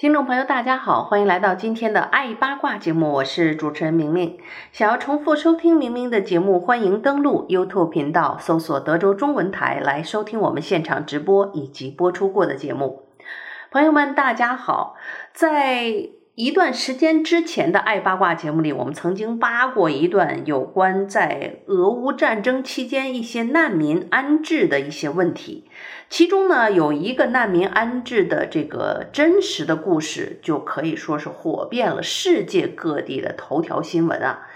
听众朋友，大家好，欢迎来到今天的爱八卦节目，我是主持人明明。想要重复收听明明的节目，欢迎登录 YouTube 频道，搜索德州中文台来收听我们现场直播以及播出过的节目。朋友们，大家好，在一段时间之前的爱八卦节目里，我们曾经扒过一段有关在俄乌战争期间一些难民安置的一些问题。其中呢，有一个难民安置的这个真实的故事，就可以说是火遍了世界各地的头条新闻啊！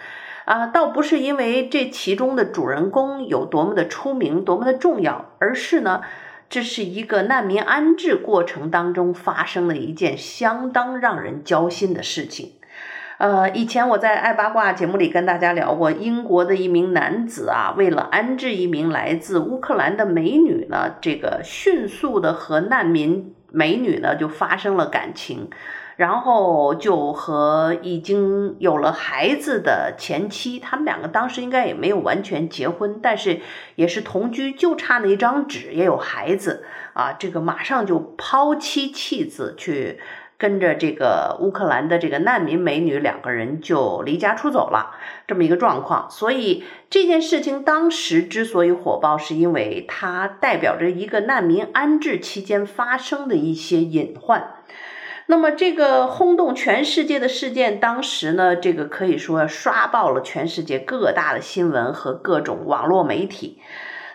啊，倒不是因为这其中的主人公有多么的出名、多么的重要，而是呢，这是一个难民安置过程当中发生的一件相当让人焦心的事情。呃，以前我在爱八卦节目里跟大家聊过，英国的一名男子啊，为了安置一名来自乌克兰的美女呢，这个迅速的和难民美女呢就发生了感情，然后就和已经有了孩子的前妻，他们两个当时应该也没有完全结婚，但是也是同居，就差那一张纸，也有孩子啊，这个马上就抛妻弃子去。跟着这个乌克兰的这个难民美女两个人就离家出走了，这么一个状况。所以这件事情当时之所以火爆，是因为它代表着一个难民安置期间发生的一些隐患。那么这个轰动全世界的事件，当时呢，这个可以说刷爆了全世界各大的新闻和各种网络媒体。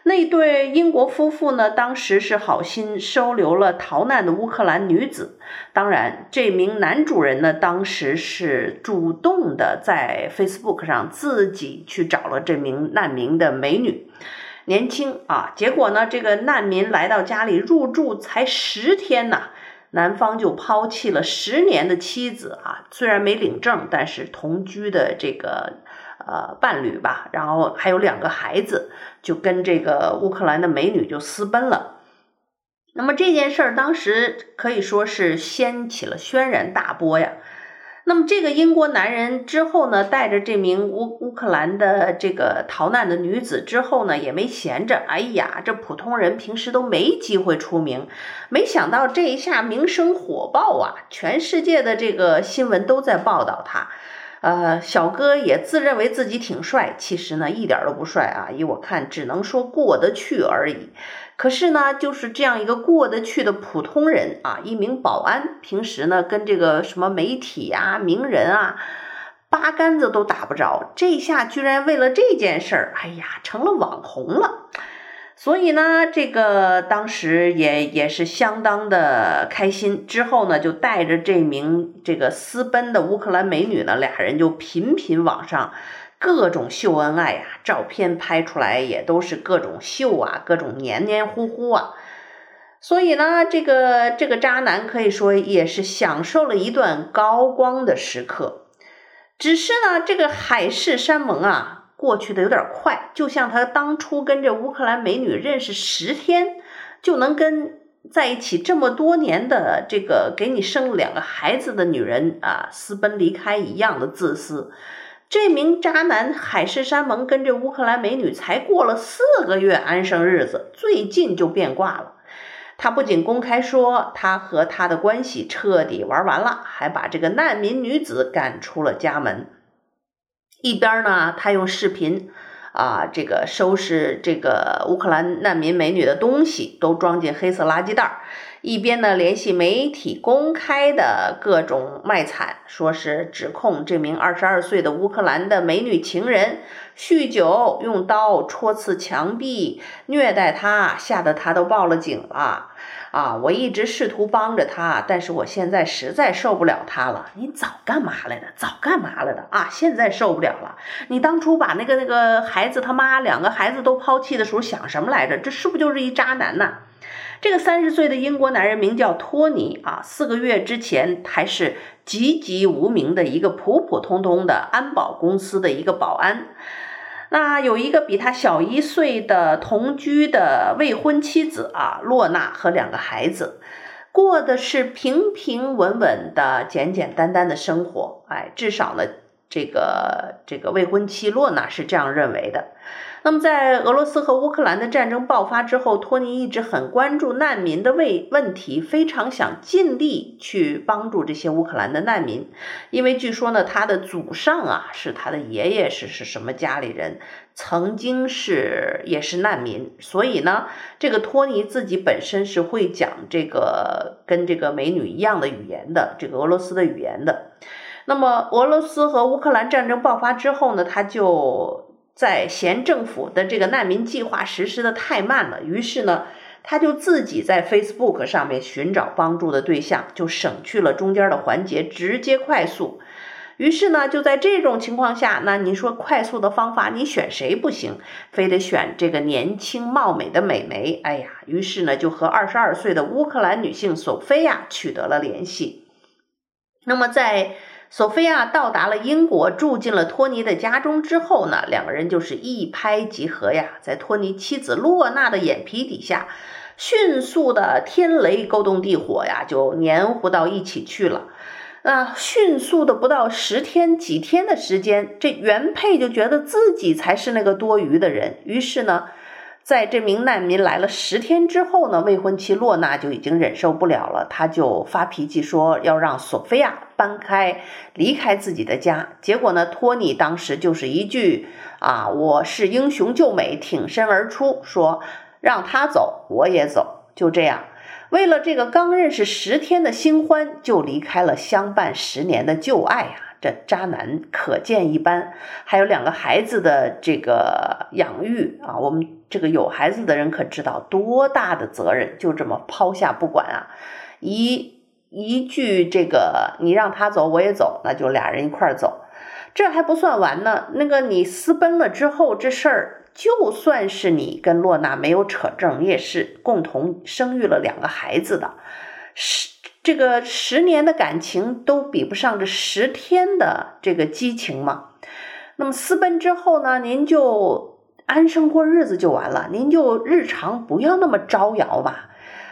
那对英国夫妇呢，当时是好心收留了逃难的乌克兰女子。当然，这名男主人呢，当时是主动的在 Facebook 上自己去找了这名难民的美女，年轻啊。结果呢，这个难民来到家里入住才十天呐，男方就抛弃了十年的妻子啊，虽然没领证，但是同居的这个。呃，伴侣吧，然后还有两个孩子，就跟这个乌克兰的美女就私奔了。那么这件事儿当时可以说是掀起了轩然大波呀。那么这个英国男人之后呢，带着这名乌乌克兰的这个逃难的女子之后呢，也没闲着。哎呀，这普通人平时都没机会出名，没想到这一下名声火爆啊，全世界的这个新闻都在报道他。呃，小哥也自认为自己挺帅，其实呢一点都不帅啊！依我看，只能说过得去而已。可是呢，就是这样一个过得去的普通人啊，一名保安，平时呢跟这个什么媒体啊、名人啊，八竿子都打不着。这下居然为了这件事儿，哎呀，成了网红了。所以呢，这个当时也也是相当的开心。之后呢，就带着这名这个私奔的乌克兰美女呢，俩人就频频网上各种秀恩爱呀，照片拍出来也都是各种秀啊，各种黏黏糊糊啊。所以呢，这个这个渣男可以说也是享受了一段高光的时刻。只是呢，这个海誓山盟啊。过去的有点快，就像他当初跟这乌克兰美女认识十天，就能跟在一起这么多年的这个给你生两个孩子的女人啊私奔离开一样的自私。这名渣男海誓山盟跟这乌克兰美女才过了四个月安生日子，最近就变卦了。他不仅公开说他和他的关系彻底玩完了，还把这个难民女子赶出了家门。一边呢，他用视频啊，这个收拾这个乌克兰难民美女的东西，都装进黑色垃圾袋儿。一边呢，联系媒体，公开的各种卖惨，说是指控这名二十二岁的乌克兰的美女情人酗酒，用刀戳刺墙壁，虐待她，吓得她都报了警了。啊，我一直试图帮着他，但是我现在实在受不了他了。你早干嘛来的？早干嘛来的？啊，现在受不了了。你当初把那个那个孩子他妈两个孩子都抛弃的时候想什么来着？这是不是就是一渣男呐？这个三十岁的英国男人名叫托尼啊，四个月之前还是籍籍无名的一个普普通通的安保公司的一个保安。那有一个比他小一岁的同居的未婚妻子啊，洛娜和两个孩子，过的是平平稳稳的、简简单单的生活。哎，至少呢，这个这个未婚妻洛娜是这样认为的。那么，在俄罗斯和乌克兰的战争爆发之后，托尼一直很关注难民的问问题，非常想尽力去帮助这些乌克兰的难民，因为据说呢，他的祖上啊，是他的爷爷是是什么家里人，曾经是也是难民，所以呢，这个托尼自己本身是会讲这个跟这个美女一样的语言的，这个俄罗斯的语言的。那么，俄罗斯和乌克兰战争爆发之后呢，他就。在嫌政府的这个难民计划实施的太慢了，于是呢，他就自己在 Facebook 上面寻找帮助的对象，就省去了中间的环节，直接快速。于是呢，就在这种情况下，那你说快速的方法，你选谁不行？非得选这个年轻貌美的美眉。哎呀，于是呢，就和二十二岁的乌克兰女性索菲亚取得了联系。那么在。索菲亚到达了英国，住进了托尼的家中之后呢，两个人就是一拍即合呀，在托尼妻子洛娜的眼皮底下，迅速的天雷勾动地火呀，就黏糊到一起去了。那，迅速的不到十天几天的时间，这原配就觉得自己才是那个多余的人，于是呢。在这名难民来了十天之后呢，未婚妻洛娜就已经忍受不了了，她就发脾气说要让索菲亚搬开，离开自己的家。结果呢，托尼当时就是一句啊，我是英雄救美，挺身而出，说让他走，我也走。就这样，为了这个刚认识十天的新欢，就离开了相伴十年的旧爱啊。这渣男可见一斑，还有两个孩子的这个养育啊，我们这个有孩子的人可知道多大的责任，就这么抛下不管啊！一一句这个你让他走我也走，那就俩人一块儿走。这还不算完呢，那个你私奔了之后，这事儿就算是你跟洛娜没有扯证，你也是共同生育了两个孩子的，是。这个十年的感情都比不上这十天的这个激情嘛。那么私奔之后呢，您就安生过日子就完了，您就日常不要那么招摇吧。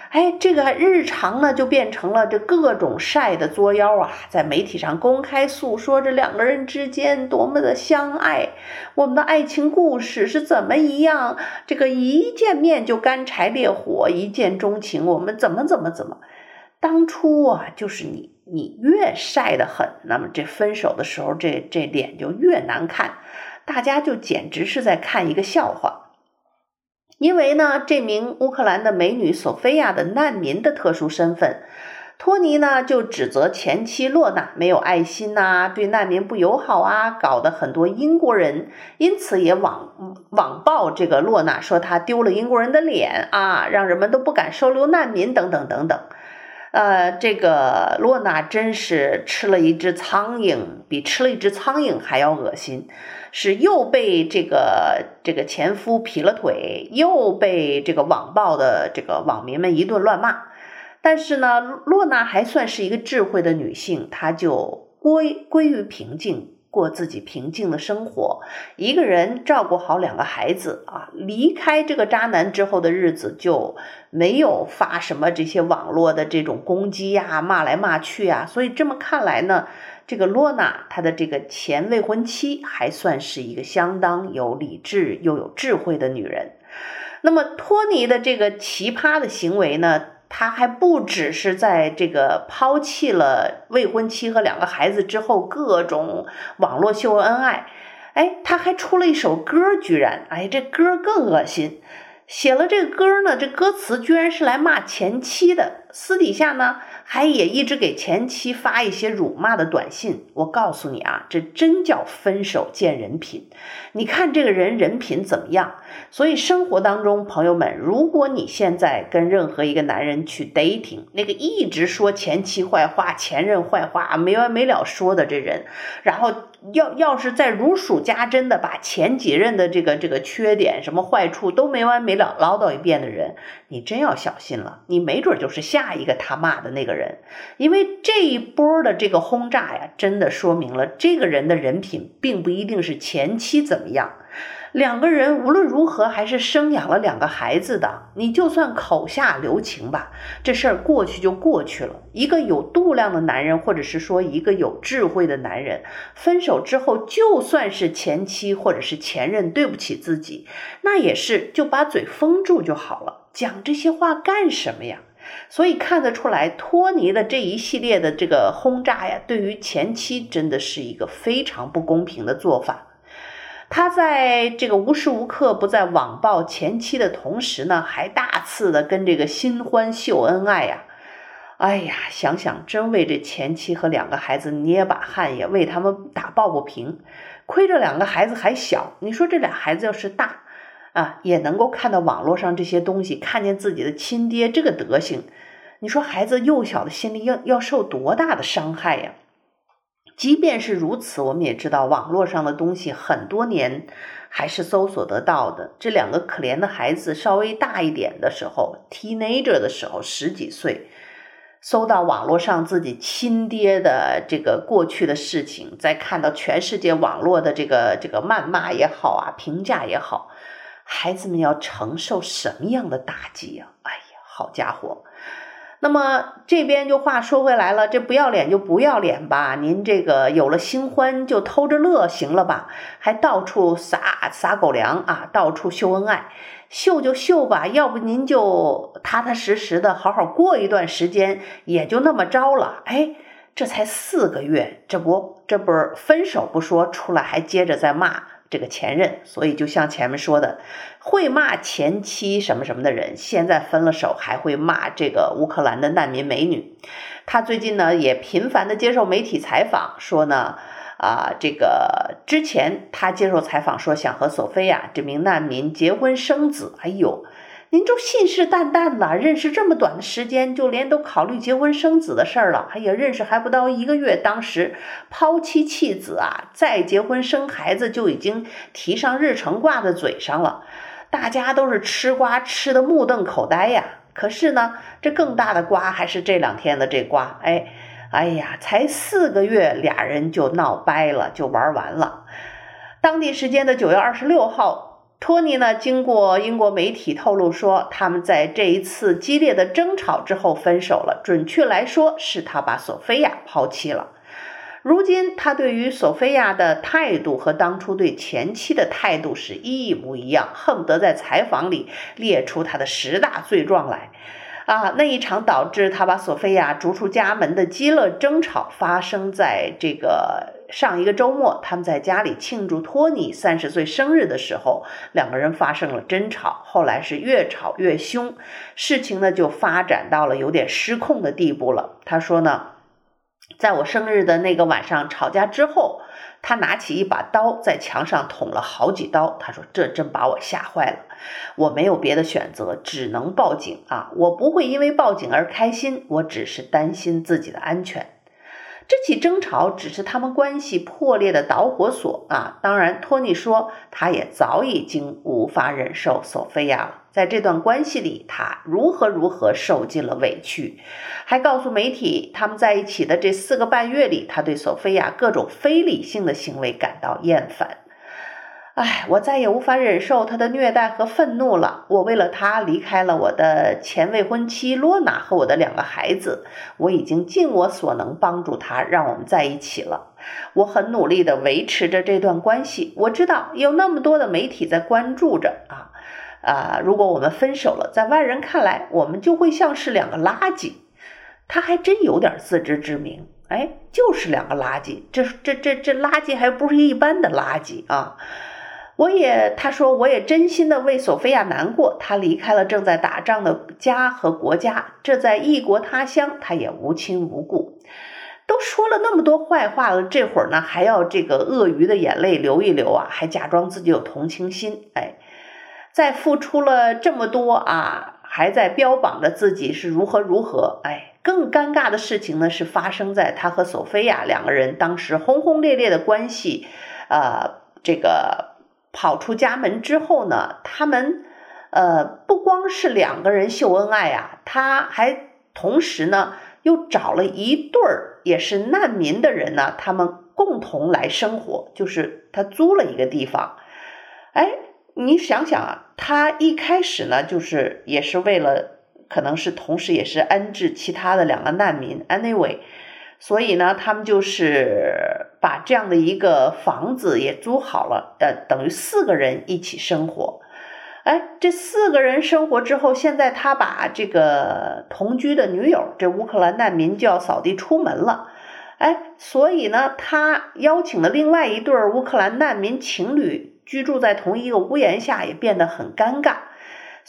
哎，这个日常呢就变成了这各种晒的作妖啊，在媒体上公开诉说这两个人之间多么的相爱，我们的爱情故事是怎么一样，这个一见面就干柴烈火，一见钟情，我们怎么怎么怎么。当初啊，就是你，你越晒得很，那么这分手的时候，这这脸就越难看，大家就简直是在看一个笑话。因为呢，这名乌克兰的美女索菲亚的难民的特殊身份，托尼呢就指责前妻洛娜没有爱心呐、对难民不友好啊，搞得很多英国人因此也网网暴这个洛娜，说她丢了英国人的脸啊，让人们都不敢收留难民等等等等。呃，这个洛娜真是吃了一只苍蝇，比吃了一只苍蝇还要恶心，是又被这个这个前夫劈了腿，又被这个网暴的这个网民们一顿乱骂。但是呢，洛娜还算是一个智慧的女性，她就归归于平静。过自己平静的生活，一个人照顾好两个孩子啊，离开这个渣男之后的日子就没有发什么这些网络的这种攻击呀、骂来骂去呀。所以这么看来呢，这个罗娜她的这个前未婚妻还算是一个相当有理智又有智慧的女人。那么托尼的这个奇葩的行为呢？他还不只是在这个抛弃了未婚妻和两个孩子之后，各种网络秀恩爱，哎，他还出了一首歌，居然，哎，这歌更恶心。写了这个歌呢，这歌词居然是来骂前妻的，私底下呢，还也一直给前妻发一些辱骂的短信。我告诉你啊，这真叫分手见人品。你看这个人人品怎么样？所以生活当中，朋友们，如果你现在跟任何一个男人去 dating，那个一直说前妻坏话、前任坏话没完没了说的这人，然后要要是在如数家珍的把前几任的这个这个缺点、什么坏处都没完没了唠叨一遍的人，你真要小心了，你没准就是下一个他骂的那个人，因为这一波的这个轰炸呀，真的说明了这个人的人品并不一定是前期怎么样。两个人无论如何还是生养了两个孩子的，你就算口下留情吧，这事儿过去就过去了。一个有度量的男人，或者是说一个有智慧的男人，分手之后，就算是前妻或者是前任对不起自己，那也是就把嘴封住就好了，讲这些话干什么呀？所以看得出来，托尼的这一系列的这个轰炸呀，对于前妻真的是一个非常不公平的做法。他在这个无时无刻不在网暴前妻的同时呢，还大肆的跟这个新欢秀恩爱呀！哎呀，想想真为这前妻和两个孩子捏把汗，也为他们打抱不平。亏这两个孩子还小，你说这俩孩子要是大啊，也能够看到网络上这些东西，看见自己的亲爹这个德行，你说孩子幼小的心里要要受多大的伤害呀？即便是如此，我们也知道网络上的东西很多年还是搜索得到的。这两个可怜的孩子稍微大一点的时候，teenager 的时候，十几岁，搜到网络上自己亲爹的这个过去的事情，再看到全世界网络的这个这个谩骂也好啊，评价也好，孩子们要承受什么样的打击啊？哎呀，好家伙！那么这边就话说回来了，这不要脸就不要脸吧，您这个有了新欢就偷着乐行了吧？还到处撒撒狗粮啊，到处秀恩爱，秀就秀吧，要不您就踏踏实实的好好过一段时间，也就那么着了。哎，这才四个月，这不这不分手不说，出来还接着再骂。这个前任，所以就像前面说的，会骂前妻什么什么的人，现在分了手还会骂这个乌克兰的难民美女。他最近呢也频繁的接受媒体采访，说呢，啊，这个之前他接受采访说想和索菲亚这名难民结婚生子，哎呦。您就信誓旦旦了，认识这么短的时间，就连都考虑结婚生子的事儿了。哎呀，认识还不到一个月，当时抛妻弃子啊，再结婚生孩子就已经提上日程挂在嘴上了。大家都是吃瓜吃得目瞪口呆呀。可是呢，这更大的瓜还是这两天的这瓜。哎，哎呀，才四个月，俩人就闹掰了，就玩完了。当地时间的九月二十六号。托尼呢，经过英国媒体透露说，他们在这一次激烈的争吵之后分手了。准确来说，是他把索菲亚抛弃了。如今，他对于索菲亚的态度和当初对前妻的态度是一模一样，恨不得在采访里列出他的十大罪状来。啊，那一场导致他把索菲亚逐出家门的激烈争吵，发生在这个。上一个周末，他们在家里庆祝托尼三十岁生日的时候，两个人发生了争吵，后来是越吵越凶，事情呢就发展到了有点失控的地步了。他说呢，在我生日的那个晚上吵架之后，他拿起一把刀在墙上捅了好几刀。他说这真把我吓坏了，我没有别的选择，只能报警啊！我不会因为报警而开心，我只是担心自己的安全。这起争吵只是他们关系破裂的导火索啊！当然，托尼说他也早已经无法忍受索菲亚了。在这段关系里，他如何如何受尽了委屈，还告诉媒体，他们在一起的这四个半月里，他对索菲亚各种非理性的行为感到厌烦。唉，我再也无法忍受他的虐待和愤怒了。我为了他离开了我的前未婚妻罗娜和我的两个孩子。我已经尽我所能帮助他，让我们在一起了。我很努力地维持着这段关系。我知道有那么多的媒体在关注着啊啊！如果我们分手了，在外人看来，我们就会像是两个垃圾。他还真有点自知之明。哎，就是两个垃圾。这这这这垃圾还不是一般的垃圾啊！我也，他说，我也真心的为索菲亚难过。他离开了正在打仗的家和国家，这在异国他乡，他也无亲无故。都说了那么多坏话了，这会儿呢，还要这个鳄鱼的眼泪流一流啊，还假装自己有同情心。哎，在付出了这么多啊，还在标榜着自己是如何如何。哎，更尴尬的事情呢，是发生在他和索菲亚两个人当时轰轰烈烈的关系，呃，这个。跑出家门之后呢，他们呃不光是两个人秀恩爱啊，他还同时呢又找了一对儿也是难民的人呢，他们共同来生活，就是他租了一个地方。哎，你想想啊，他一开始呢就是也是为了，可能是同时也是安置其他的两个难民，anyway。所以呢，他们就是把这样的一个房子也租好了，呃，等于四个人一起生活。哎，这四个人生活之后，现在他把这个同居的女友，这乌克兰难民就要扫地出门了。哎，所以呢，他邀请了另外一对乌克兰难民情侣居住在同一个屋檐下，也变得很尴尬。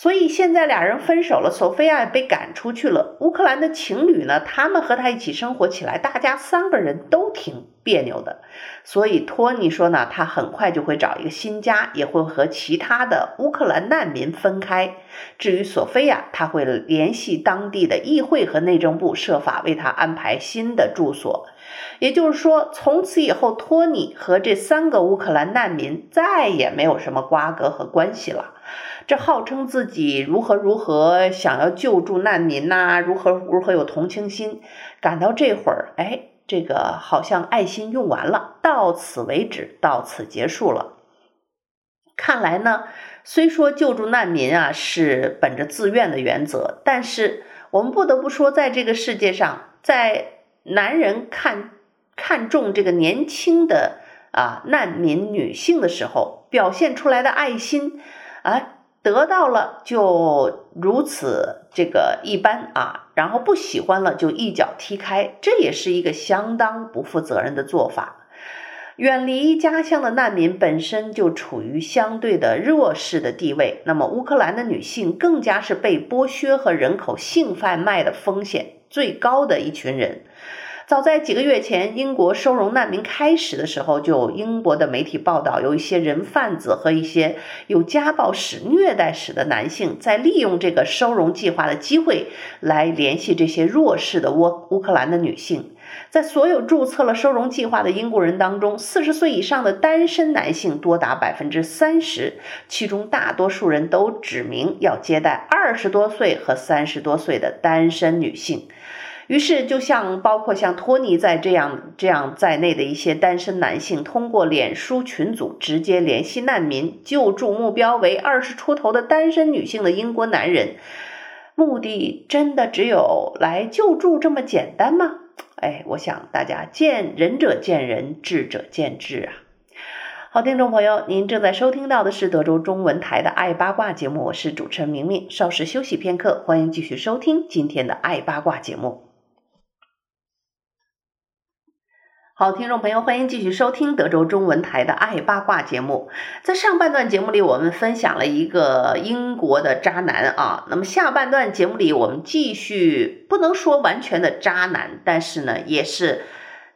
所以现在俩人分手了，索菲亚被赶出去了。乌克兰的情侣呢，他们和他一起生活起来，大家三个人都挺别扭的。所以托尼说呢，他很快就会找一个新家，也会和其他的乌克兰难民分开。至于索菲亚，他会联系当地的议会和内政部，设法为他安排新的住所。也就是说，从此以后，托尼和这三个乌克兰难民再也没有什么瓜葛和关系了。这号称自己如何如何想要救助难民呐、如何如何有同情心，赶到这会儿，哎，这个好像爱心用完了，到此为止，到此结束了。看来呢，虽说救助难民啊是本着自愿的原则，但是我们不得不说，在这个世界上，在男人看看重这个年轻的啊难民女性的时候，表现出来的爱心啊。得到了就如此这个一般啊，然后不喜欢了就一脚踢开，这也是一个相当不负责任的做法。远离家乡的难民本身就处于相对的弱势的地位，那么乌克兰的女性更加是被剥削和人口性贩卖的风险最高的一群人。早在几个月前，英国收容难民开始的时候，就英国的媒体报道，有一些人贩子和一些有家暴史、虐待史的男性，在利用这个收容计划的机会来联系这些弱势的乌乌克兰的女性。在所有注册了收容计划的英国人当中，四十岁以上的单身男性多达百分之三十，其中大多数人都指明要接待二十多岁和三十多岁的单身女性。于是，就像包括像托尼在这样这样在内的一些单身男性，通过脸书群组直接联系难民，救助目标为二十出头的单身女性的英国男人，目的真的只有来救助这么简单吗？哎，我想大家见仁者见仁，智者见智啊。好，听众朋友，您正在收听到的是德州中文台的《爱八卦》节目，我是主持人明明。稍事休息片刻，欢迎继续收听今天的《爱八卦》节目。好，听众朋友，欢迎继续收听德州中文台的《爱八卦》节目。在上半段节目里，我们分享了一个英国的渣男啊。那么下半段节目里，我们继续不能说完全的渣男，但是呢，也是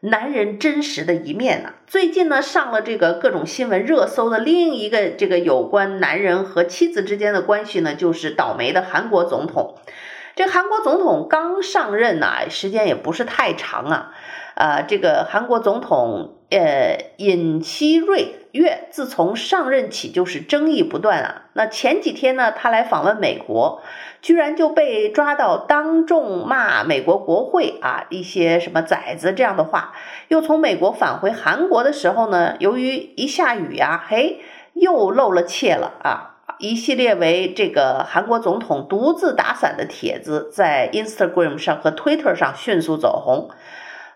男人真实的一面啊。最近呢，上了这个各种新闻热搜的另一个这个有关男人和妻子之间的关系呢，就是倒霉的韩国总统。这韩国总统刚上任呢，时间也不是太长啊。啊，这个韩国总统呃尹锡瑞月自从上任起就是争议不断啊。那前几天呢，他来访问美国，居然就被抓到当众骂美国国会啊，一些什么崽子这样的话。又从美国返回韩国的时候呢，由于一下雨呀，嘿，又露了怯了啊。一系列为这个韩国总统独自打伞的帖子，在 Instagram 上和 Twitter 上迅速走红。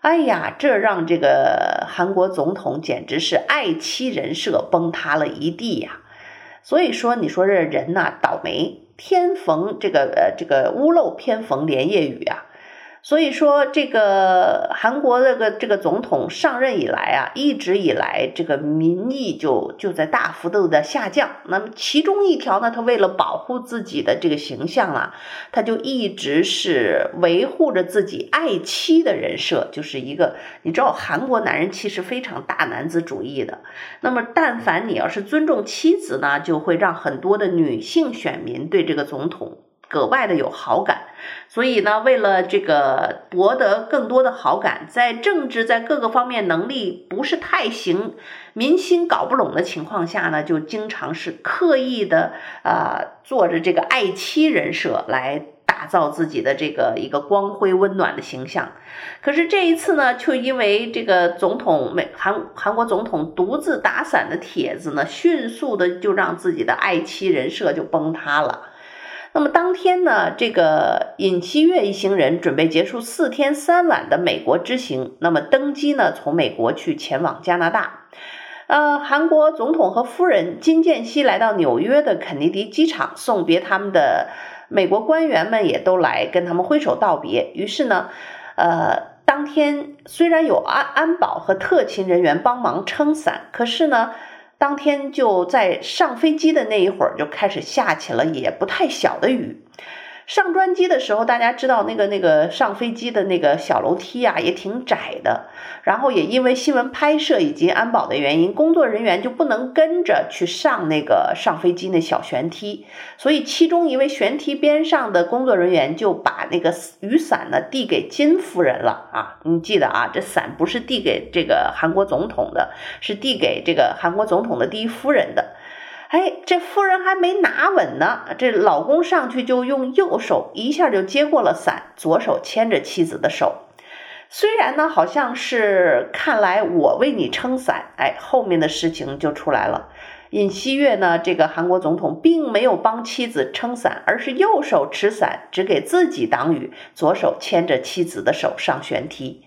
哎呀，这让这个韩国总统简直是爱妻人设崩塌了一地呀！所以说，你说这人呐，倒霉，天逢这个呃这个屋漏偏逢连夜雨啊！所以说，这个韩国这个这个总统上任以来啊，一直以来这个民意就就在大幅度的下降。那么其中一条呢，他为了保护自己的这个形象啊，他就一直是维护着自己爱妻的人设，就是一个你知道，韩国男人其实非常大男子主义的。那么但凡你要是尊重妻子呢，就会让很多的女性选民对这个总统。格外的有好感，所以呢，为了这个博得更多的好感，在政治在各个方面能力不是太行，民心搞不拢的情况下呢，就经常是刻意的啊、呃，做着这个爱妻人设来打造自己的这个一个光辉温暖的形象。可是这一次呢，却因为这个总统美韩韩国总统独自打伞的帖子呢，迅速的就让自己的爱妻人设就崩塌了。那么当天呢，这个尹锡悦一行人准备结束四天三晚的美国之行，那么登机呢，从美国去前往加拿大。呃，韩国总统和夫人金建熙来到纽约的肯尼迪机场送别他们的美国官员们也都来跟他们挥手道别。于是呢，呃，当天虽然有安安保和特勤人员帮忙撑伞，可是呢。当天就在上飞机的那一会儿，就开始下起了也不太小的雨。上专机的时候，大家知道那个那个上飞机的那个小楼梯啊，也挺窄的。然后也因为新闻拍摄以及安保的原因，工作人员就不能跟着去上那个上飞机那小旋梯。所以其中一位旋梯边上的工作人员就把那个雨伞呢递给金夫人了啊！你记得啊，这伞不是递给这个韩国总统的，是递给这个韩国总统的第一夫人的。哎，这夫人还没拿稳呢，这老公上去就用右手一下就接过了伞，左手牵着妻子的手。虽然呢，好像是看来我为你撑伞，哎，后面的事情就出来了。尹锡悦呢，这个韩国总统并没有帮妻子撑伞，而是右手持伞，只给自己挡雨，左手牵着妻子的手上舷梯。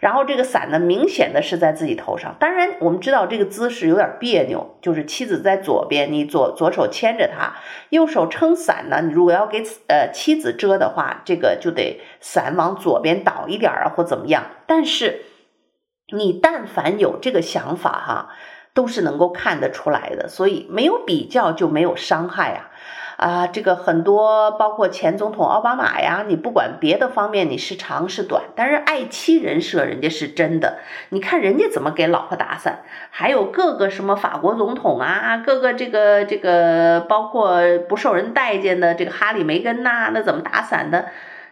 然后这个伞呢，明显的是在自己头上。当然，我们知道这个姿势有点别扭，就是妻子在左边，你左左手牵着她，右手撑伞呢。你如果要给呃妻子遮的话，这个就得伞往左边倒一点啊，或怎么样。但是你但凡有这个想法哈，都是能够看得出来的。所以没有比较就没有伤害啊。啊，这个很多，包括前总统奥巴马呀，你不管别的方面你是长是短，但是爱妻人设人家是真的。你看人家怎么给老婆打伞，还有各个什么法国总统啊，各个这个这个，包括不受人待见的这个哈里梅根呐，那怎么打伞的？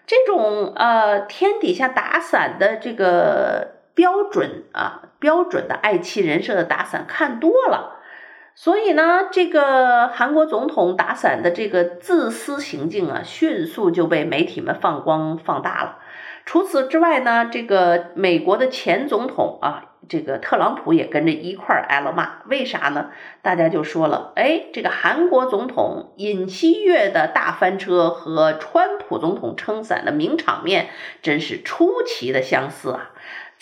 这种呃天底下打伞的这个标准啊，标准的爱妻人设的打伞看多了。所以呢，这个韩国总统打伞的这个自私行径啊，迅速就被媒体们放光放大了。除此之外呢，这个美国的前总统啊，这个特朗普也跟着一块挨了骂。为啥呢？大家就说了，哎，这个韩国总统尹锡悦的大翻车和川普总统撑伞的名场面，真是出奇的相似啊。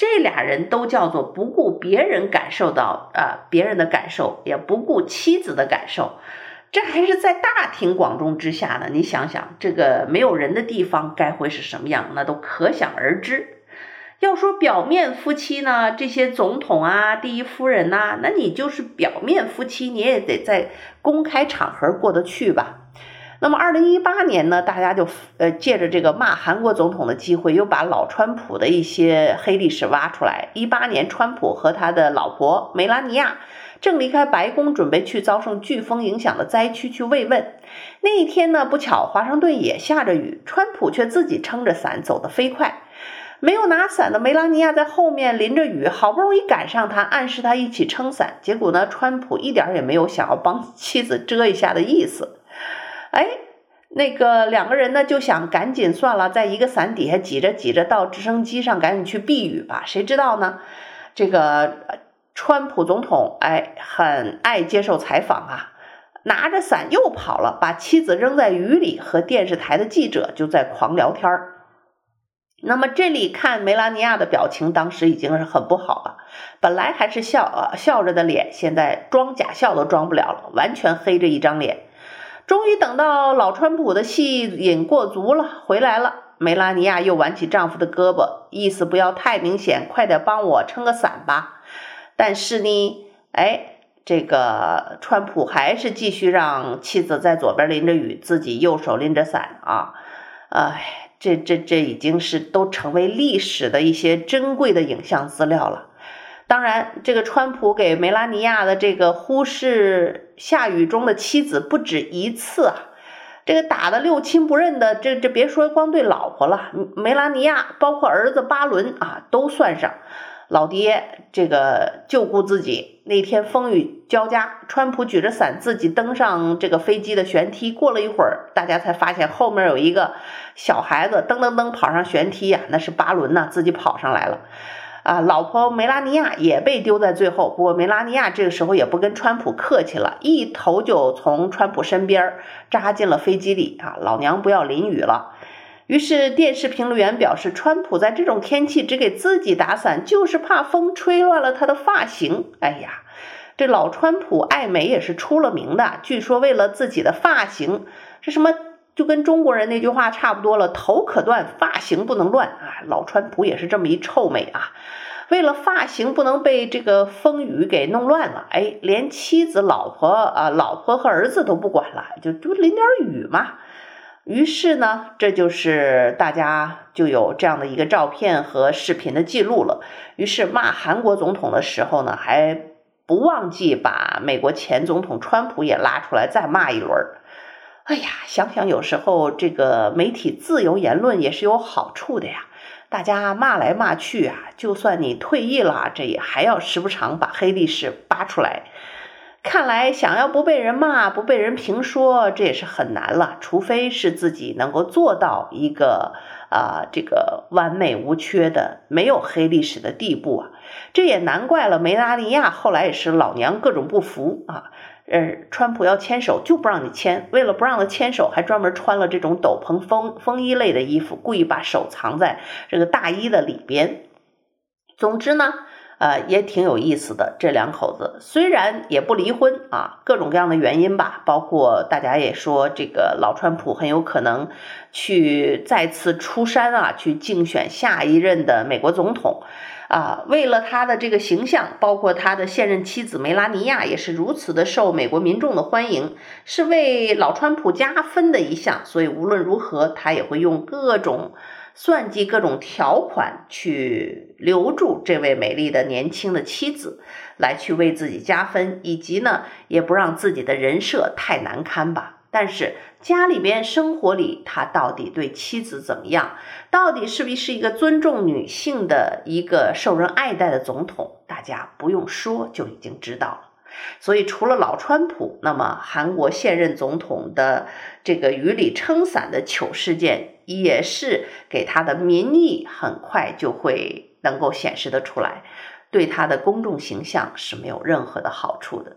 这俩人都叫做不顾别人感受到、呃，别人的感受，也不顾妻子的感受，这还是在大庭广众之下呢。你想想，这个没有人的地方该会是什么样，那都可想而知。要说表面夫妻呢，这些总统啊、第一夫人呐、那你就是表面夫妻，你也得在公开场合过得去吧。那么，二零一八年呢，大家就呃借着这个骂韩国总统的机会，又把老川普的一些黑历史挖出来。一八年，川普和他的老婆梅拉尼亚正离开白宫，准备去遭受飓风影响的灾区去慰问。那一天呢，不巧华盛顿也下着雨，川普却自己撑着伞走得飞快。没有拿伞的梅拉尼亚在后面淋着雨，好不容易赶上他，暗示他一起撑伞。结果呢，川普一点也没有想要帮妻子遮一下的意思。哎，那个两个人呢，就想赶紧算了，在一个伞底下挤着挤着，到直升机上赶紧去避雨吧。谁知道呢？这个川普总统哎，很爱接受采访啊，拿着伞又跑了，把妻子扔在雨里，和电视台的记者就在狂聊天儿。那么这里看梅拉尼亚的表情，当时已经是很不好了，本来还是笑啊笑着的脸，现在装假笑都装不了了，完全黑着一张脸。终于等到老川普的戏瘾过足了，回来了。梅拉尼亚又挽起丈夫的胳膊，意思不要太明显，快点帮我撑个伞吧。但是呢，哎，这个川普还是继续让妻子在左边淋着雨，自己右手拎着伞啊，哎，这这这已经是都成为历史的一些珍贵的影像资料了。当然，这个川普给梅拉尼亚的这个忽视下雨中的妻子不止一次啊。这个打的六亲不认的，这这别说光对老婆了，梅拉尼亚包括儿子巴伦啊都算上。老爹这个就顾自己，那天风雨交加，川普举着伞自己登上这个飞机的舷梯。过了一会儿，大家才发现后面有一个小孩子噔噔噔跑上舷梯呀，那是巴伦呐，自己跑上来了。啊，老婆梅拉尼亚也被丢在最后。不过梅拉尼亚这个时候也不跟川普客气了，一头就从川普身边扎进了飞机里啊！老娘不要淋雨了。于是电视评论员表示，川普在这种天气只给自己打伞，就是怕风吹乱了他的发型。哎呀，这老川普爱美也是出了名的，据说为了自己的发型，是什么？就跟中国人那句话差不多了，头可断，发型不能乱啊！老川普也是这么一臭美啊！为了发型不能被这个风雨给弄乱了，哎，连妻子、老婆啊、老婆和儿子都不管了，就就淋点雨嘛。于是呢，这就是大家就有这样的一个照片和视频的记录了。于是骂韩国总统的时候呢，还不忘记把美国前总统川普也拉出来再骂一轮。哎呀，想想有时候这个媒体自由言论也是有好处的呀。大家骂来骂去啊，就算你退役了，这也还要时不常把黑历史扒出来。看来想要不被人骂、不被人评说，这也是很难了。除非是自己能够做到一个啊、这个完美无缺的、没有黑历史的地步啊。这也难怪了，梅拉尼亚后来也是老娘各种不服啊。呃，川普要牵手就不让你牵，为了不让他牵手，还专门穿了这种斗篷风风衣类的衣服，故意把手藏在这个大衣的里边。总之呢，呃，也挺有意思的。这两口子虽然也不离婚啊，各种各样的原因吧，包括大家也说这个老川普很有可能去再次出山啊，去竞选下一任的美国总统。啊，为了他的这个形象，包括他的现任妻子梅拉尼亚也是如此的受美国民众的欢迎，是为老川普加分的一项。所以无论如何，他也会用各种算计、各种条款去留住这位美丽的年轻的妻子，来去为自己加分，以及呢，也不让自己的人设太难堪吧。但是家里边生活里，他到底对妻子怎么样？到底是不是一个尊重女性的一个受人爱戴的总统？大家不用说就已经知道了。所以除了老川普，那么韩国现任总统的这个雨里撑伞的糗事件，也是给他的民意很快就会能够显示得出来，对他的公众形象是没有任何的好处的。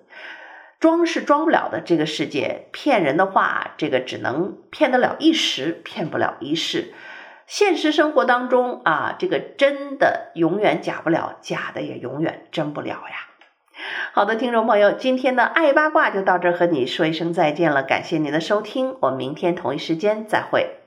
装是装不了的，这个世界骗人的话，这个只能骗得了一时，骗不了一世。现实生活当中啊，这个真的永远假不了，假的也永远真不了呀。好的，听众朋友，今天的爱八卦就到这儿，和你说一声再见了。感谢您的收听，我们明天同一时间再会。